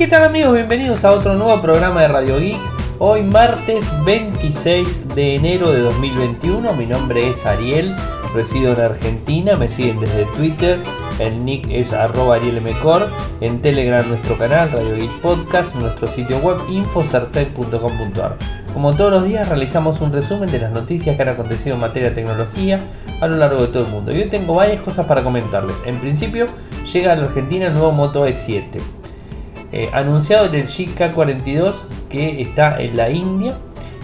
¿Qué tal amigos? Bienvenidos a otro nuevo programa de Radio Geek. Hoy martes 26 de enero de 2021. Mi nombre es Ariel, resido en Argentina. Me siguen desde Twitter. El nick es arroba arielmcor. En Telegram nuestro canal Radio Geek Podcast. Nuestro sitio web infocertec.com.ar. Como todos los días realizamos un resumen de las noticias que han acontecido en materia de tecnología a lo largo de todo el mundo. Y hoy tengo varias cosas para comentarles. En principio llega a la Argentina el nuevo Moto E7. Eh, anunciado el GK42 que está en la India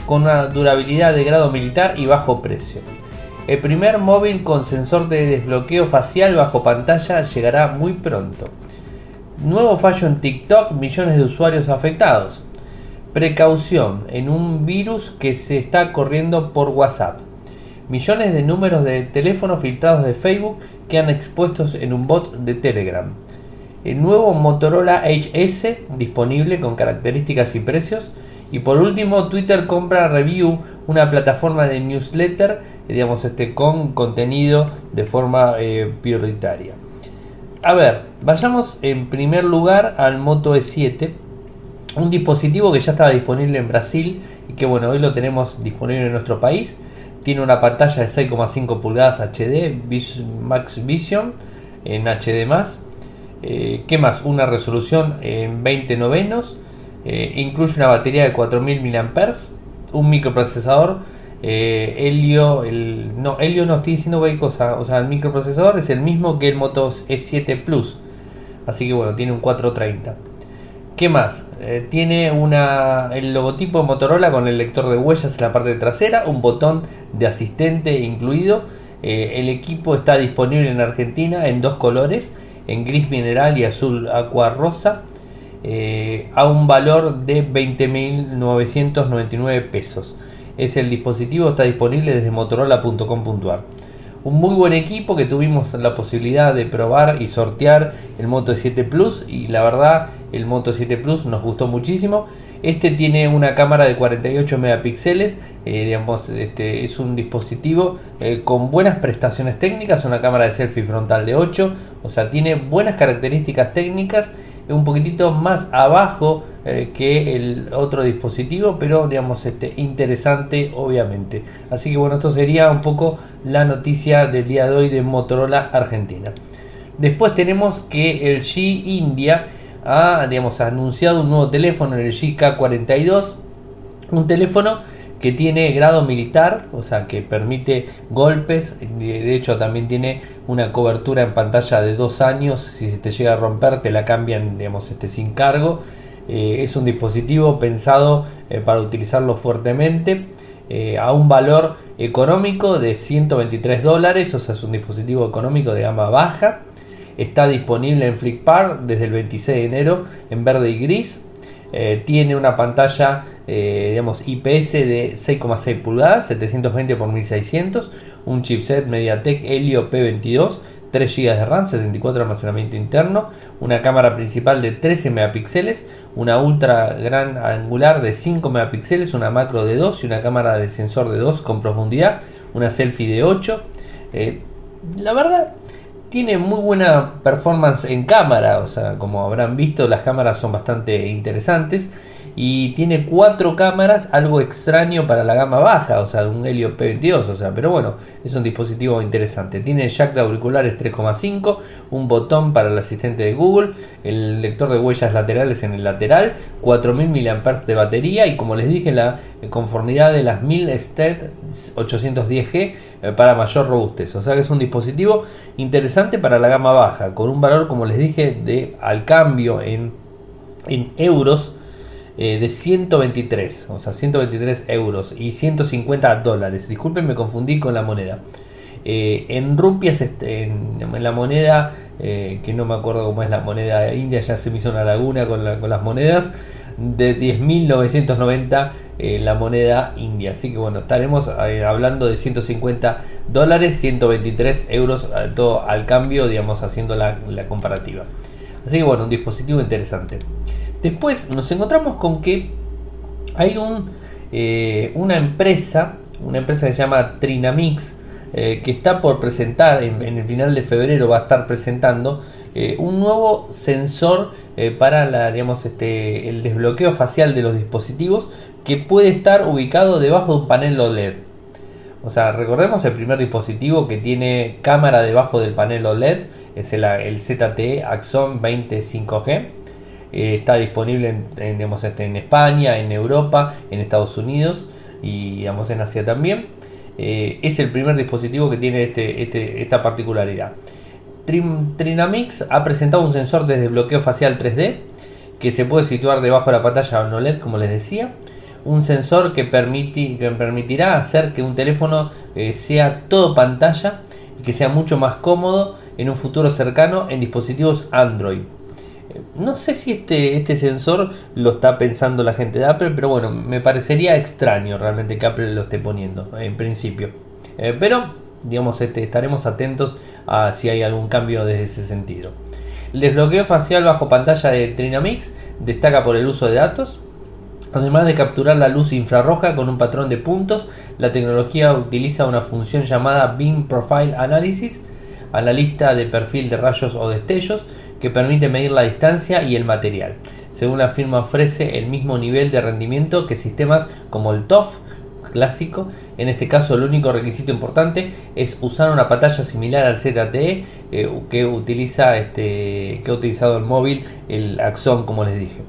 con una durabilidad de grado militar y bajo precio. El primer móvil con sensor de desbloqueo facial bajo pantalla llegará muy pronto. Nuevo fallo en TikTok, millones de usuarios afectados. Precaución en un virus que se está corriendo por WhatsApp. Millones de números de teléfono filtrados de Facebook quedan expuestos en un bot de Telegram el nuevo Motorola HS disponible con características y precios. Y por último, Twitter compra Review, una plataforma de newsletter, digamos, este, con contenido de forma eh, prioritaria. A ver, vayamos en primer lugar al Moto E7, un dispositivo que ya estaba disponible en Brasil y que bueno, hoy lo tenemos disponible en nuestro país. Tiene una pantalla de 6,5 pulgadas HD, Max Vision en HD+, eh, ¿Qué más? Una resolución en 20 novenos. Eh, incluye una batería de 4000 mAh. Un microprocesador. Eh, Helio, el, no, Helio no estoy diciendo cualquier cosa. O sea, el microprocesador es el mismo que el Moto E7 Plus. Así que bueno, tiene un 430. ¿Qué más? tiene una, el logotipo de Motorola con el lector de huellas en la parte trasera, un botón de asistente incluido. el equipo está disponible en Argentina en dos colores en gris mineral y azul aqua rosa eh, a un valor de 20.999 pesos. Es el dispositivo, está disponible desde motorola.com.ar. Un muy buen equipo que tuvimos la posibilidad de probar y sortear el Moto 7 Plus y la verdad el Moto 7 Plus nos gustó muchísimo. Este tiene una cámara de 48 megapíxeles, eh, digamos, este es un dispositivo eh, con buenas prestaciones técnicas, una cámara de selfie frontal de 8, o sea, tiene buenas características técnicas, un poquitito más abajo eh, que el otro dispositivo, pero digamos, este, interesante obviamente. Así que bueno, esto sería un poco la noticia del día de hoy de Motorola Argentina. Después tenemos que el G India ha anunciado un nuevo teléfono el GK42, un teléfono que tiene grado militar, o sea que permite golpes, de hecho también tiene una cobertura en pantalla de dos años, si se te llega a romper te la cambian digamos, este, sin cargo, eh, es un dispositivo pensado eh, para utilizarlo fuertemente. Eh, a un valor económico de 123 dólares, o sea, es un dispositivo económico de gama baja. Está disponible en Flickpark desde el 26 de enero en verde y gris. Eh, tiene una pantalla eh, digamos, IPS de 6,6 pulgadas, 720 x 1600, un chipset MediaTek Helio P22, 3 GB de RAM, 64 de almacenamiento interno, una cámara principal de 13 megapíxeles, una ultra gran angular de 5 megapíxeles, una macro de 2 y una cámara de sensor de 2 con profundidad, una selfie de 8. Eh, la verdad, tiene muy buena performance en cámara, o sea, como habrán visto, las cámaras son bastante interesantes y tiene cuatro cámaras, algo extraño para la gama baja, o sea, un Helio P22, o sea, pero bueno, es un dispositivo interesante. Tiene jack de auriculares 3,5, un botón para el asistente de Google, el lector de huellas laterales en el lateral, 4000 mAh de batería y como les dije, la conformidad de las 1000 STED 810G eh, para mayor robustez. O sea que es un dispositivo interesante para la gama baja, con un valor, como les dije, de al cambio en, en euros eh, de 123, o sea, 123 euros y 150 dólares. Disculpen, me confundí con la moneda. Eh, en rupias, este, en, la moneda, eh, que no me acuerdo cómo es la moneda india, ya se me hizo una laguna con, las monedas, de 10.990 la moneda india. Así que bueno, estaremos hablando de 150 dólares, 123 euros, todo al cambio, digamos, haciendo la, la comparativa. Así que bueno, un dispositivo interesante. Después nos encontramos con que hay eh, una empresa, una empresa que se llama Trinamix, que está por presentar, en, el final de febrero va a estar presentando un nuevo sensor para digamos, este, el desbloqueo facial de los dispositivos que puede estar ubicado debajo de un panel OLED. O sea, recordemos el primer dispositivo que tiene cámara debajo del panel OLED, es el, el ZTE Axon 25G. Eh, está disponible en, este, en, España, en Europa, en Estados Unidos y digamos, en Asia también. Eh, es el primer dispositivo que tiene este, este, esta particularidad. Trinamix ha presentado un sensor de desbloqueo facial 3D que se puede situar debajo de la pantalla OLED, como les decía un sensor que, que permitirá hacer que un teléfono eh, sea todo pantalla y que sea mucho más cómodo en un futuro cercano en dispositivos Android. No sé si este, este sensor lo está pensando la gente de Apple, pero bueno, me parecería extraño realmente que Apple lo esté poniendo en principio. Eh, pero, digamos, este, estaremos atentos a si hay algún cambio desde ese sentido. El desbloqueo facial bajo pantalla de Trinamix destaca por el uso de datos, Además de capturar la luz infrarroja con un patrón de puntos, la tecnología utiliza una función llamada Beam Profile Analysis, analista de perfil de rayos o destellos, que permite medir la distancia y el material. Según la firma ofrece el mismo nivel de rendimiento que sistemas como el TOF clásico. En este caso el único requisito importante es usar una pantalla similar al ZTE eh, que, utiliza este, que ha utilizado el móvil, el Axon como les dije.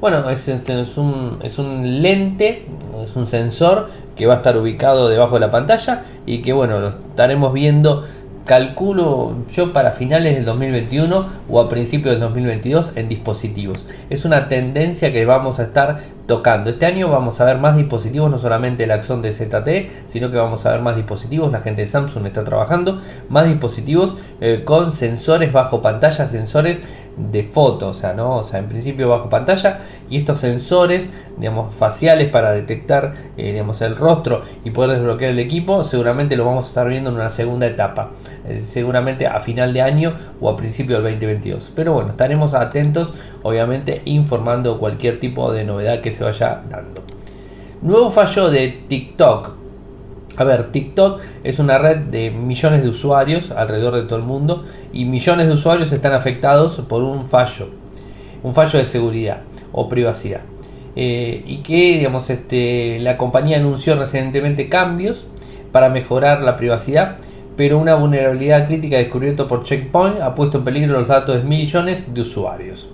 Bueno, es, este, es, un, es un lente, es un sensor que va a estar ubicado debajo de la pantalla y que bueno, lo estaremos viendo calculo yo para finales del 2021 o a principios del 2022 en dispositivos. Es una tendencia que vamos a estar tocando. Este año vamos a ver más dispositivos, no solamente el Axon de ZT, sino que vamos a ver más dispositivos. La gente de Samsung está trabajando más dispositivos eh, con sensores bajo pantalla, sensores de foto, o sea, ¿no? O sea, en principio bajo pantalla y estos sensores, digamos, faciales para detectar, eh, digamos, el rostro y poder desbloquear el equipo, seguramente lo vamos a estar viendo en una segunda etapa, seguramente a final de año o a principio del 2022. Pero bueno, estaremos atentos, obviamente, informando cualquier tipo de novedad que se vaya dando. Nuevo fallo de TikTok a ver, TikTok es una red de millones de usuarios alrededor de todo el mundo y millones de usuarios están afectados por un fallo, un fallo de seguridad o privacidad. Eh, y que digamos, este, la compañía anunció recientemente cambios para mejorar la privacidad, pero una vulnerabilidad crítica descubierta por Checkpoint ha puesto en peligro los datos de millones de usuarios.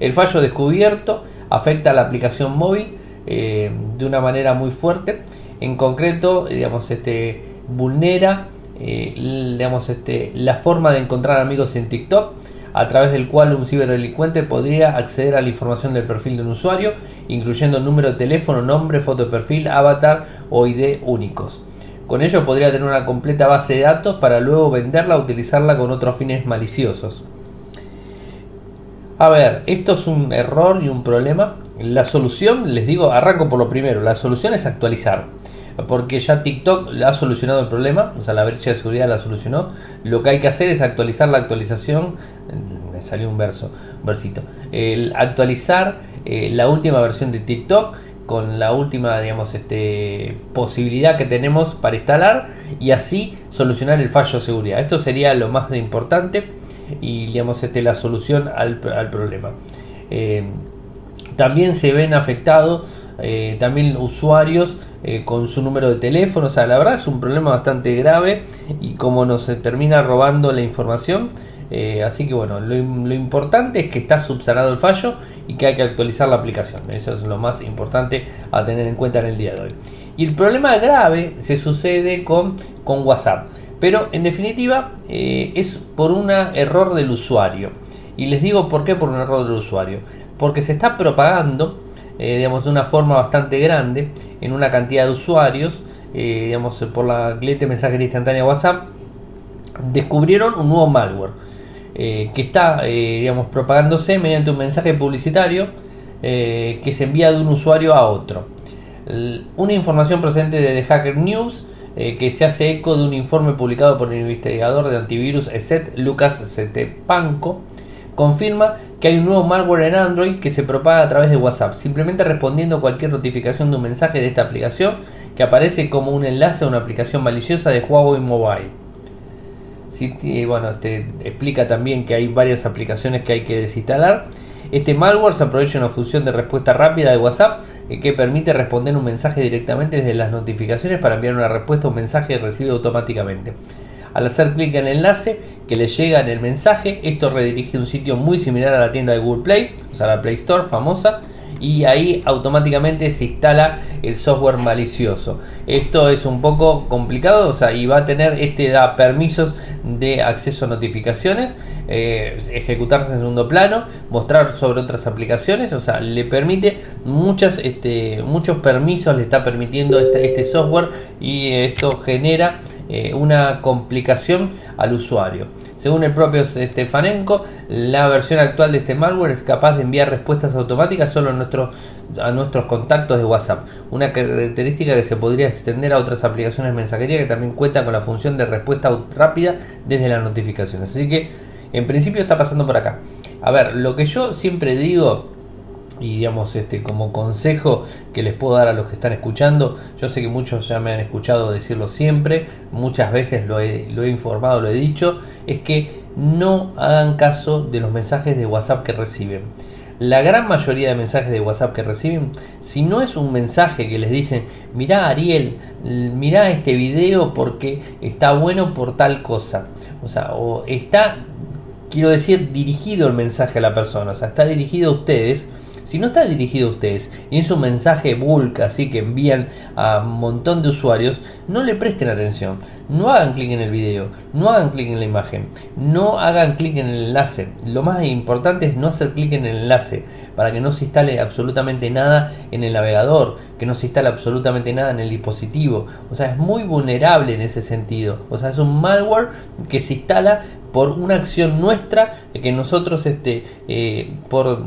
El fallo descubierto afecta a la aplicación móvil eh, de una manera muy fuerte en concreto, digamos, este, vulnera eh, digamos, este, la forma de encontrar amigos en TikTok, a través del cual un ciberdelincuente podría acceder a la información del perfil de un usuario, incluyendo número de teléfono, nombre, foto de perfil, avatar o ID únicos. Con ello podría tener una completa base de datos para luego venderla o utilizarla con otros fines maliciosos. A ver, esto es un error y un problema. La solución, les digo, arranco por lo primero, la solución es actualizar porque ya TikTok ha solucionado el problema, o sea, la brecha de seguridad la solucionó. Lo que hay que hacer es actualizar la actualización. Me salió un verso, versito. El actualizar eh, la última versión de TikTok con la última, digamos, este, posibilidad que tenemos para instalar y así solucionar el fallo de seguridad. Esto sería lo más importante y, digamos, este, la solución al, problema. Eh, también se ven afectados eh, también usuarios eh, con su número de teléfono. O sea, la verdad es un problema bastante grave y como nos termina robando la información. Así que bueno, lo, importante es que está subsanado el fallo y que hay que actualizar la aplicación. Eso es lo más importante a tener en cuenta en el día de hoy. Y el problema grave se sucede con, con WhatsApp. Pero en definitiva es por un error del usuario. Y les digo por qué por un error del usuario. Porque se está propagando eh, digamos, de una forma bastante grande en una cantidad de usuarios, eh, digamos, por la cliente mensajería instantánea WhatsApp, descubrieron un nuevo malware eh, que está, digamos, propagándose mediante un mensaje publicitario que se envía de un usuario a otro. Una información procedente de The Hacker News que se hace eco de un informe publicado por el investigador de antivirus ESET, Lucas Panco confirma que hay un nuevo malware en Android que se propaga a través de WhatsApp, simplemente respondiendo a cualquier notificación de un mensaje de esta aplicación que aparece como un enlace a una aplicación maliciosa de Huawei Mobile. Sí, bueno, este, explica también que hay varias aplicaciones que hay que desinstalar. Este malware se aprovecha una función de respuesta rápida de WhatsApp eh, que permite responder un mensaje directamente desde las notificaciones para enviar una respuesta a un mensaje recibido automáticamente. Al hacer clic en el enlace que le llega en el mensaje, esto redirige a un sitio muy similar a la tienda de Google Play, o sea, la Play Store famosa, y ahí automáticamente se instala el software malicioso. Esto es un poco complicado, o sea, y va a tener, este da permisos de acceso a notificaciones, eh, ejecutarse en segundo plano, mostrar sobre otras aplicaciones, o sea, le permite muchas, este, muchos permisos, le está permitiendo este, este software y esto genera eh, una complicación al usuario. Según el propio Stefanenko, la versión actual de este malware es capaz de enviar respuestas automáticas solo a, a nuestros contactos de WhatsApp, una característica que se podría extender a otras aplicaciones de mensajería que también cuentan con la función de respuesta rápida desde las notificaciones. Así que en principio está pasando por acá. A ver, lo que yo siempre digo y digamos este como consejo que les puedo dar a los que están escuchando yo sé que muchos ya me han escuchado decirlo siempre muchas veces lo he, lo he informado lo he dicho es que no hagan caso de los mensajes de whatsapp que reciben. La gran mayoría de mensajes de WhatsApp que reciben, si no es un mensaje que les dicen, mirá Ariel, mirá este video porque está bueno por tal cosa, o sea, o está, quiero decir, dirigido el mensaje a la persona, o sea, está dirigido a ustedes, si no está dirigido a ustedes y es un mensaje bulk así que envían a un montón de usuarios, no le presten atención. No hagan clic en el video, no hagan clic en la imagen, no hagan clic en el enlace. Lo más importante es no hacer clic en el enlace para que no se instale absolutamente nada en el navegador, que no se instale absolutamente nada en el dispositivo. O sea, es muy vulnerable en ese sentido. O sea, es un malware que se instala por una acción nuestra que nosotros este, eh, por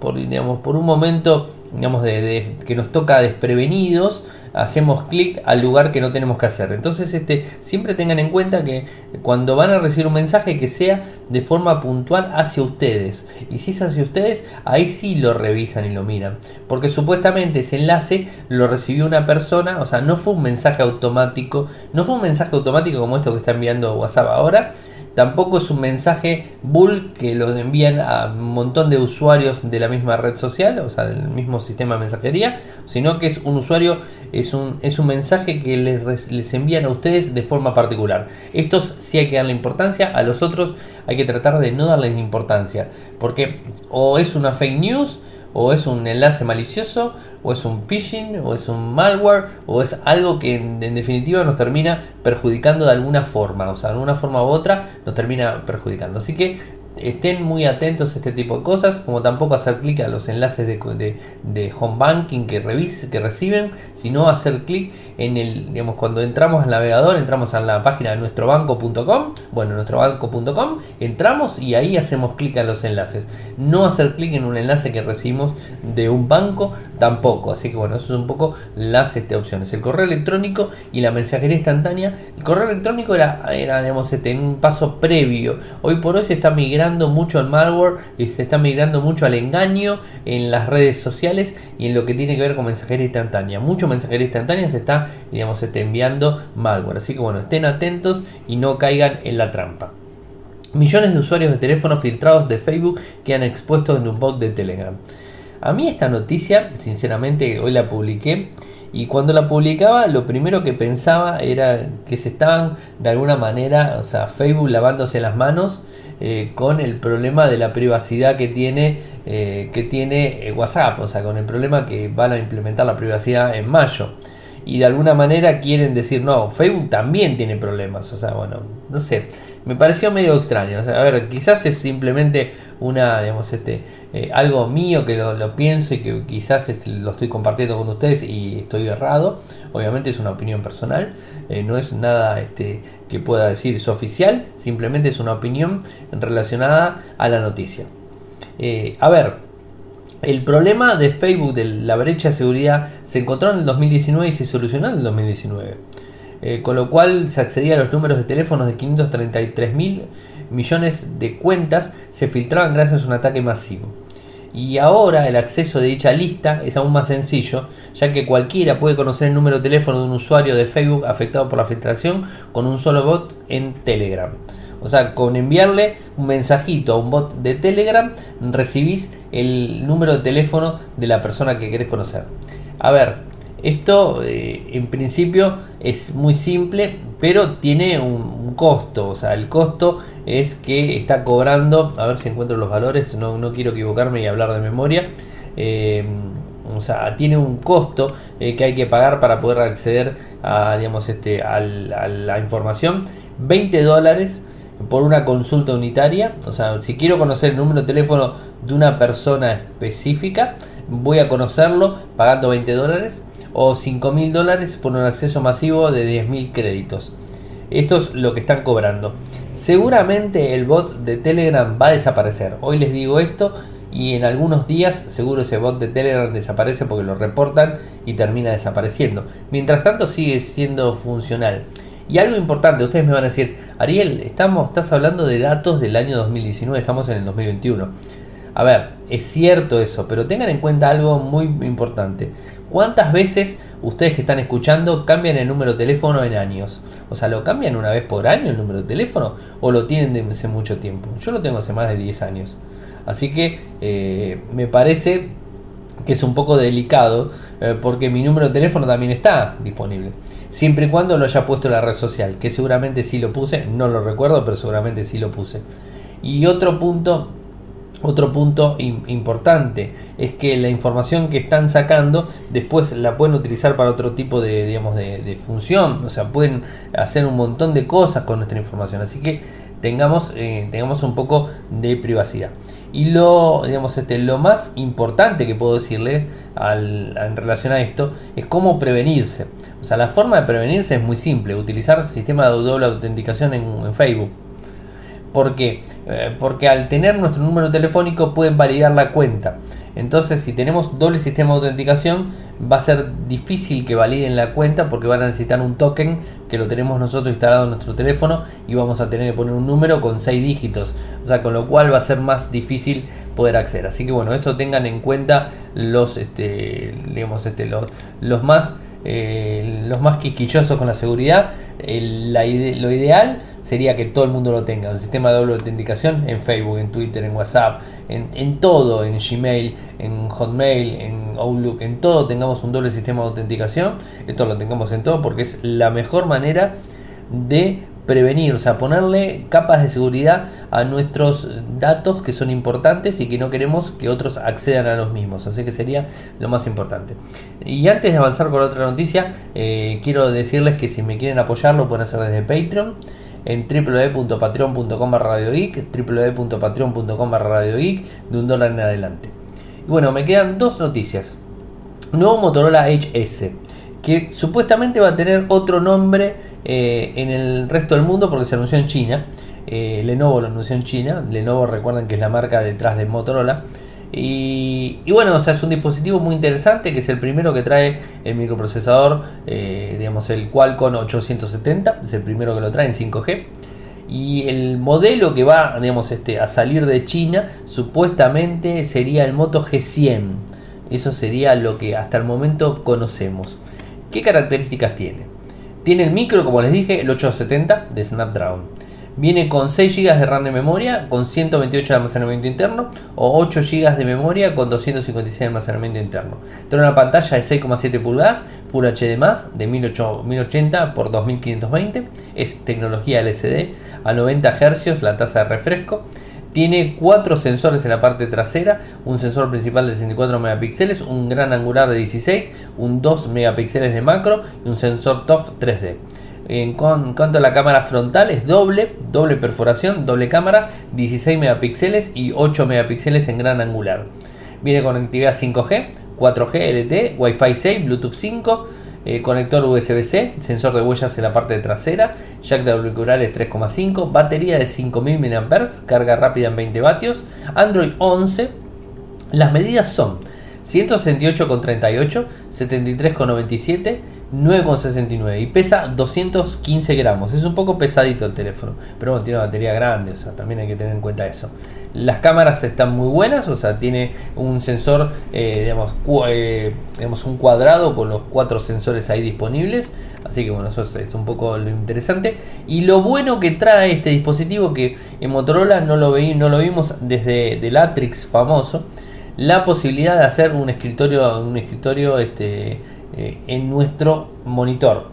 por, digamos, por un momento digamos, de, que nos toca desprevenidos, hacemos clic al lugar que no tenemos que hacer. Entonces, este, siempre tengan en cuenta que cuando van a recibir un mensaje que sea de forma puntual hacia ustedes. Y si es hacia ustedes, ahí sí lo revisan y lo miran. Porque supuestamente ese enlace lo recibió una persona, o sea, no fue un mensaje automático, no fue un mensaje automático como esto que está enviando WhatsApp ahora, Tampoco es un mensaje bull que lo envían a un montón de usuarios de la misma red social, o sea, del mismo sistema de mensajería, sino que es un usuario, es un, es un mensaje que les, les envían a ustedes de forma particular. Estos sí hay que darle importancia, a los otros hay que tratar de no darles importancia, porque o es una fake news, o es un enlace malicioso, o es un phishing, o es un malware, o es algo que en, definitiva nos termina perjudicando de alguna forma, o sea, de alguna forma u otra nos termina perjudicando. Así que estén muy atentos a este tipo de cosas, como tampoco hacer clic a los enlaces de, de, home banking que, revise, que reciben, sino hacer clic en el, digamos, cuando entramos al navegador, entramos a la página de nuestrobanco.com, bueno, nuestrobanco.com, entramos y ahí hacemos clic a los enlaces. No hacer clic en un enlace que recibimos de un banco tampoco, así que bueno, eso es un poco las este, opciones. El correo electrónico y la mensajería instantánea, el correo electrónico era, era digamos, este, un paso previo, hoy por hoy se está migrando mucho al malware y se está migrando mucho al engaño en las redes sociales y en lo que tiene que ver con mensajería instantánea. Mucho mensajería instantánea se está, digamos, se está enviando malware. Así que bueno, estén atentos y no caigan en la trampa. Millones de usuarios de teléfonos filtrados de Facebook que han expuesto en un bot de Telegram. A mí esta noticia, sinceramente, hoy la publiqué y cuando la publicaba, lo primero que pensaba era que se estaban de alguna manera, o sea, Facebook lavándose las manos eh, con el problema de la privacidad que tiene, eh, que tiene eh, WhatsApp, o sea, con el problema que van a implementar la privacidad en mayo. Y de alguna manera quieren decir, no, Facebook también tiene problemas. O sea, bueno, no sé, me pareció medio extraño. A ver, quizás es simplemente una, digamos, este, algo mío que lo, pienso y que quizás este, lo estoy compartiendo con ustedes y estoy errado. Obviamente es una opinión personal, no es nada este, que pueda decir es oficial, simplemente es una opinión relacionada a la noticia. Eh, a ver, el problema de Facebook de la brecha de seguridad se encontró en el 2019 y se solucionó en el 2019. Eh, con lo cual se accedía a los números de teléfonos de 533.000 millones de cuentas se filtraban gracias a un ataque masivo. Y ahora el acceso de dicha lista es aún más sencillo, ya que cualquiera puede conocer el número de teléfono de un usuario de Facebook afectado por la filtración con un solo bot en Telegram. O sea, con enviarle un mensajito a un bot de Telegram, recibís el número de teléfono de la persona que querés conocer. A ver, esto eh, en principio es muy simple, pero tiene un, costo. O sea, el costo es que está cobrando, a ver si encuentro los valores, no, no quiero equivocarme y hablar de memoria. Eh, o sea, tiene un costo eh, que hay que pagar para poder acceder a, digamos, este, a la información. 20 dólares por una consulta unitaria. O sea, si quiero conocer el número de teléfono de una persona específica, voy a conocerlo pagando 20 dólares o 5 mil dólares por un acceso masivo de 10 mil créditos. Esto es lo que están cobrando. Seguramente el bot de Telegram va a desaparecer. Hoy les digo esto y en algunos días seguro ese bot de Telegram desaparece porque lo reportan y termina desapareciendo. Mientras tanto sigue siendo funcional. Y algo importante, ustedes me van a decir, Ariel, estamos, estás hablando de datos del año 2019, estamos en el 2021. A ver, es cierto eso, pero tengan en cuenta algo muy importante. ¿Cuántas veces ustedes que están escuchando cambian el número de teléfono en años? O sea, ¿lo cambian una vez por año el número de teléfono o lo tienen desde hace mucho tiempo? Yo lo tengo hace más de 10 años. Así que eh, me parece que es un poco delicado eh, porque mi número de teléfono también está disponible. Siempre y cuando lo haya puesto en la red social, que seguramente sí lo puse, no lo recuerdo, pero seguramente sí lo puse. Y otro punto otro punto importante es que la información que están sacando después la pueden utilizar para otro tipo de, digamos, de, función, o sea, pueden hacer un montón de cosas con nuestra información, así que tengamos, eh, tengamos un poco de privacidad. Y lo, digamos, este, lo más importante que puedo decirle en relación a esto es cómo prevenirse. O sea, la forma de prevenirse es muy simple, utilizar sistema de doble autenticación en Facebook ¿Por qué? Eh, porque al tener nuestro número telefónico pueden validar la cuenta. Entonces, si tenemos doble sistema de autenticación, va a ser difícil que validen la cuenta porque van a necesitar un token que lo tenemos nosotros instalado en nuestro teléfono y vamos a tener que poner un número con 6 dígitos. O sea, con lo cual va a ser más difícil poder acceder. Así que bueno, eso tengan en cuenta los, este, digamos, este, los, los más eh, los más quisquillosos con la seguridad, lo ideal sería que todo el mundo lo tenga. Un sistema de doble autenticación en Facebook, en Twitter, en WhatsApp, en, todo, en Gmail, en Hotmail, en Outlook, en todo tengamos un doble sistema de autenticación. Esto lo tengamos en todo porque es la mejor manera de prevenir, o sea, ponerle capas de seguridad a nuestros datos que son importantes y que no queremos que otros accedan a los mismos. Así que sería lo más importante. Y antes de avanzar con otra noticia, eh, quiero decirles que si me quieren apoyar lo pueden hacer desde Patreon en www.patreon.com radiogeek, www.patreon.com radiogeek, de un dólar en adelante. Y bueno, me quedan dos noticias. Nuevo Motorola HS, que supuestamente va a tener otro nombre eh, en el resto del mundo porque se anunció en China. Eh, Lenovo lo anunció en China. Lenovo recuerden que es la marca detrás de Motorola. Y, bueno, o sea, es un dispositivo muy interesante que es el primero que trae el microprocesador, eh, digamos el Qualcomm 870, es el primero que lo trae en 5G. Y el modelo que va digamos, este, a salir de China supuestamente sería el Moto G100. Eso sería lo que hasta el momento conocemos. ¿Qué características tiene? Tiene el micro, como les dije, el 870 de Snapdragon. Viene con 6 GB de RAM de memoria, con 128 de almacenamiento interno o 8 GB de memoria con 256 de almacenamiento interno. Tiene una pantalla de 6,7 pulgadas, Full HD+, de 1080 x 2520. Es tecnología LCD a 90 Hz la tasa de refresco. Tiene cuatro sensores en la parte trasera, un sensor principal de 64 megapíxeles, un gran angular de 16, un 2 megapíxeles de macro y un sensor TOF 3D. En cuanto a la cámara frontal es doble, doble perforación, doble cámara, 16 megapíxeles y 8 megapíxeles en gran angular. Viene con conectividad 5G, 4G LTE, Wi-Fi 6, Bluetooth 5, eh, conector USB-C, sensor de huellas en la parte trasera, jack de auriculares 3,5, batería de 5000 mAh, carga rápida en 20 vatios, Android 11. Las medidas son 168,38, 73,97, 9,69 y pesa 215 gramos. Es un poco pesadito el teléfono, pero bueno, tiene una batería grande, o sea, también hay que tener en cuenta eso. Las cámaras están muy buenas, o sea, tiene un sensor, eh, digamos, eh, digamos, un cuadrado con los cuatro sensores ahí disponibles. Así que bueno, eso es, un poco lo interesante. Y lo bueno que trae este dispositivo, que en Motorola no lo, no lo vimos desde el Atrix famoso, la posibilidad de hacer un escritorio, un escritorio este, eh, en nuestro monitor.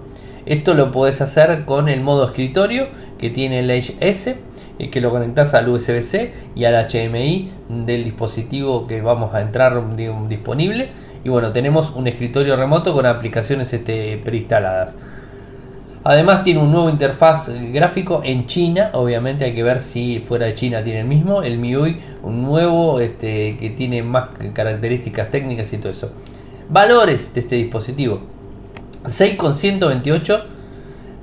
Esto lo puedes hacer con el modo escritorio que tiene el Edge S, eh, que lo conectas al USB-C y al HMI del dispositivo que vamos a entrar disponible. Y bueno, tenemos un escritorio remoto con aplicaciones este, preinstaladas. Además tiene un nuevo interfaz gráfico en China, obviamente hay que ver si fuera de China tiene el mismo, el MIUI, un nuevo este, que tiene más características técnicas y todo eso. Valores de este dispositivo. 6,128,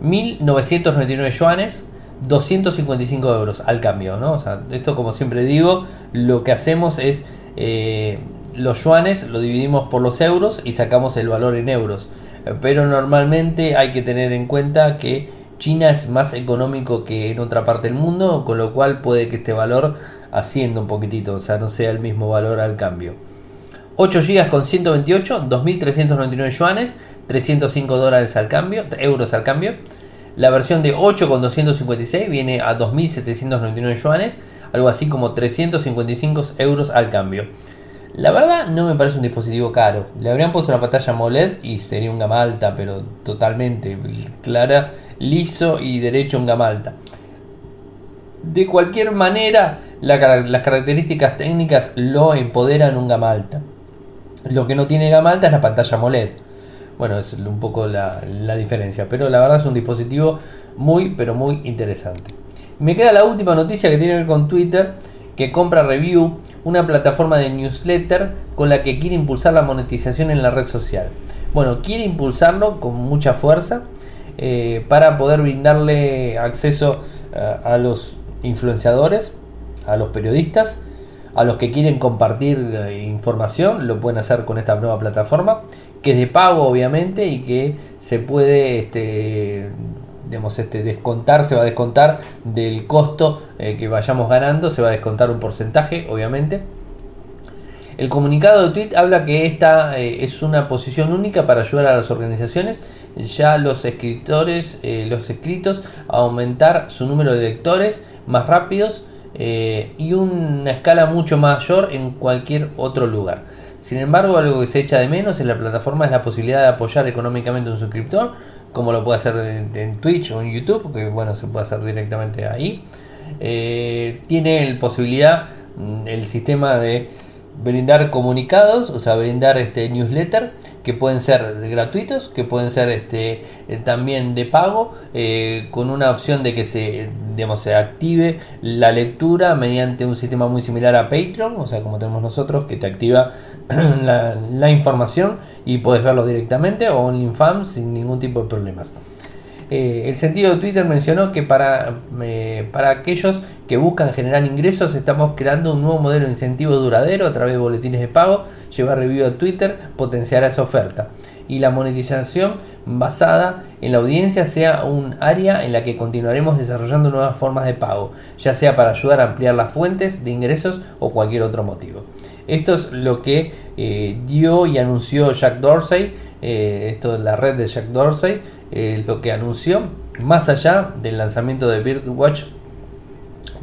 1999 yuanes, 255 euros al cambio. ¿no? O sea, esto como siempre digo, lo que hacemos es eh, los yuanes lo dividimos por los euros y sacamos el valor en euros. Pero normalmente hay que tener en cuenta que China es más económico que en otra parte del mundo, con lo cual puede que este valor ascienda un poquitito, o sea, no sea el mismo valor al cambio. 8 GB con 128, 2.399 yuanes, 305 dólares al cambio, euros al cambio. La versión de 8 con 256 viene a 2.799 yuanes, algo así como 355 euros al cambio. La verdad no me parece un dispositivo caro. Le habrían puesto una pantalla AMOLED y sería un gama alta, pero totalmente clara, liso y derecho un gama alta. De cualquier manera, las características técnicas lo empoderan un gama alta. Lo que no tiene gama alta es la pantalla AMOLED. Bueno, es un poco la, diferencia. Pero la verdad es un dispositivo muy, pero muy interesante. Me queda la última noticia que tiene que ver con Twitter, que compra Review, una plataforma de newsletter con la que quiere impulsar la monetización en la red social. Bueno, quiere impulsarlo con mucha fuerza eh, para poder brindarle acceso eh, a los influenciadores, a los periodistas, a los que quieren compartir eh, información, lo pueden hacer con esta nueva plataforma, que es de pago obviamente y que se puede este, este, descontar, se va a descontar del costo eh, que vayamos ganando, se va a descontar un porcentaje obviamente. El comunicado de Tweet habla que esta eh, es una posición única para ayudar a las organizaciones, ya los escritores, los escritos, a aumentar su número de lectores más rápidos eh, y una escala mucho mayor en cualquier otro lugar. Sin embargo, algo que se echa de menos en la plataforma es la posibilidad de apoyar económicamente a un suscriptor, como lo puede hacer en, Twitch o en YouTube, que bueno, se puede hacer directamente ahí. Eh, tiene la posibilidad mm, el sistema de brindar comunicados, o sea, brindar este newsletter que pueden ser gratuitos, que pueden ser este eh, también de pago, eh, con una opción de que se, digamos, se active la lectura mediante un sistema muy similar a Patreon, o sea, como tenemos nosotros, que te activa la, información y puedes verlo directamente o OnlyFans sin ningún tipo de problemas. Eh, el sentido de Twitter mencionó que para, para aquellos que buscan generar ingresos estamos creando un nuevo modelo de incentivo duradero a través de boletines de pago. Llevar review a Twitter potenciará esa oferta. Y la monetización basada en la audiencia sea un área en la que continuaremos desarrollando nuevas formas de pago, ya sea para ayudar a ampliar las fuentes de ingresos o cualquier otro motivo. Esto es lo que eh, dio y anunció Jack Dorsey, esto es la red de Jack Dorsey, eh, lo que anunció, más allá del lanzamiento de Birdwatch,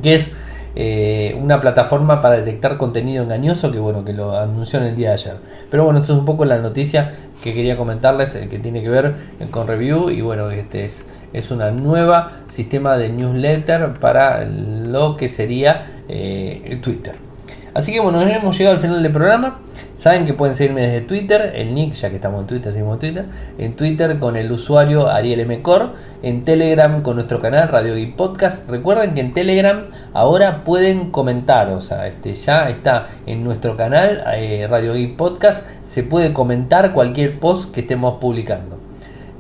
que es eh, una plataforma para detectar contenido engañoso, que bueno, que lo anunció en el día de ayer. Pero bueno, esto es un poco la noticia que quería comentarles, eh, que tiene que ver con review, y bueno, este es, es una nueva sistema de newsletter para lo que sería Twitter. Así que bueno, hemos llegado al final del programa. Saben que pueden seguirme desde Twitter, el nick, ya que estamos en Twitter, seguimos en Twitter. En Twitter con el usuario Ariel M. En Telegram con nuestro canal Radio Geek Podcast. Recuerden que en Telegram ahora pueden comentar, o sea, este, ya está en nuestro canal eh, Radio Geek Podcast. Se puede comentar cualquier post que estemos publicando.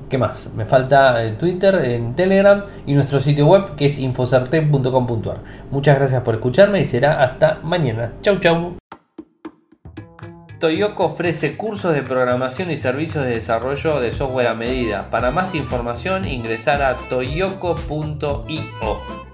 ¿Qué más? Me falta el Twitter, en Telegram y nuestro sitio web que es infocerte.com.ar. Muchas gracias por escucharme y será hasta mañana. Chau chau. Toyoko ofrece cursos de programación y servicios de desarrollo de software a medida. Para más información ingresar a toyoko.io.